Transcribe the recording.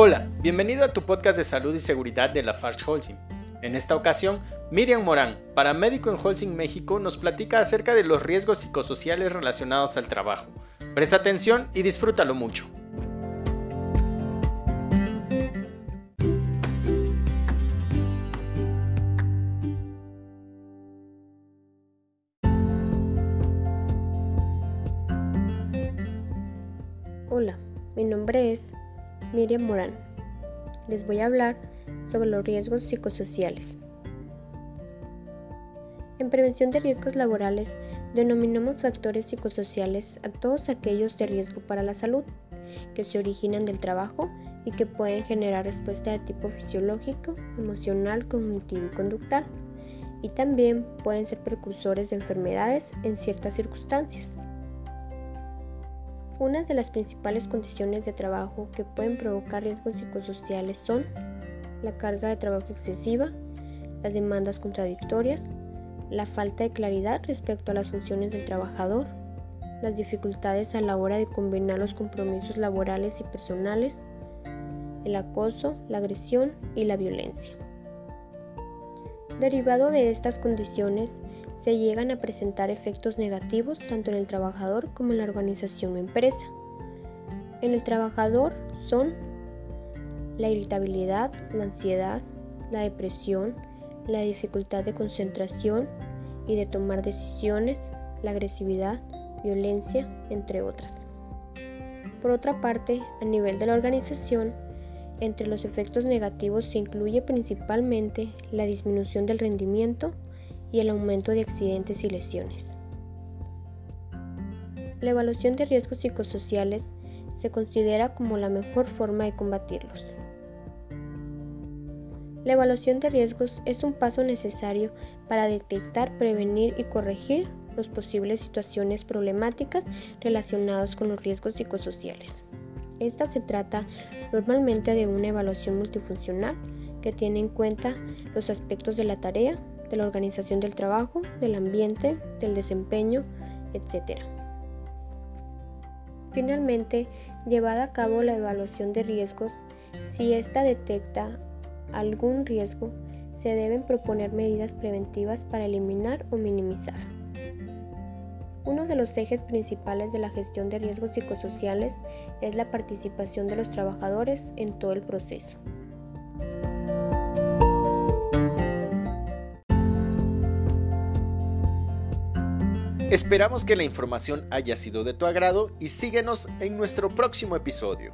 Hola, bienvenido a tu podcast de salud y seguridad de la Farge Holcim. En esta ocasión, Miriam Morán, paramédico en Holcim México, nos platica acerca de los riesgos psicosociales relacionados al trabajo. Presta atención y disfrútalo mucho. Hola, mi nombre es Miriam Morán. Les voy a hablar sobre los riesgos psicosociales. En prevención de riesgos laborales denominamos factores psicosociales a todos aquellos de riesgo para la salud que se originan del trabajo y que pueden generar respuesta de tipo fisiológico, emocional, cognitivo y conductal, y también pueden ser precursores de enfermedades en ciertas circunstancias. Unas de las principales condiciones de trabajo que pueden provocar riesgos psicosociales son la carga de trabajo excesiva, las demandas contradictorias, la falta de claridad respecto a las funciones del trabajador, las dificultades a la hora de combinar los compromisos laborales y personales, el acoso, la agresión y la violencia. Derivado de estas condiciones, se llegan a presentar efectos negativos tanto en el trabajador como en la organización o empresa. En el trabajador son la irritabilidad, la ansiedad, la depresión, la dificultad de concentración y de tomar decisiones, la agresividad, violencia, entre otras. Por otra parte, a nivel de la organización, entre los efectos negativos se incluye principalmente la disminución del rendimiento, y el aumento de accidentes y lesiones. La evaluación de riesgos psicosociales se considera como la mejor forma de combatirlos. La evaluación de riesgos es un paso necesario para detectar, prevenir y corregir las posibles situaciones problemáticas relacionadas con los riesgos psicosociales. Esta se trata normalmente de una evaluación multifuncional que tiene en cuenta los aspectos de la tarea, de la organización del trabajo, del ambiente, del desempeño, etc. Finalmente, llevada a cabo la evaluación de riesgos, si ésta detecta algún riesgo, se deben proponer medidas preventivas para eliminar o minimizar. Uno de los ejes principales de la gestión de riesgos psicosociales es la participación de los trabajadores en todo el proceso. Esperamos que la información haya sido de tu agrado y síguenos en nuestro próximo episodio.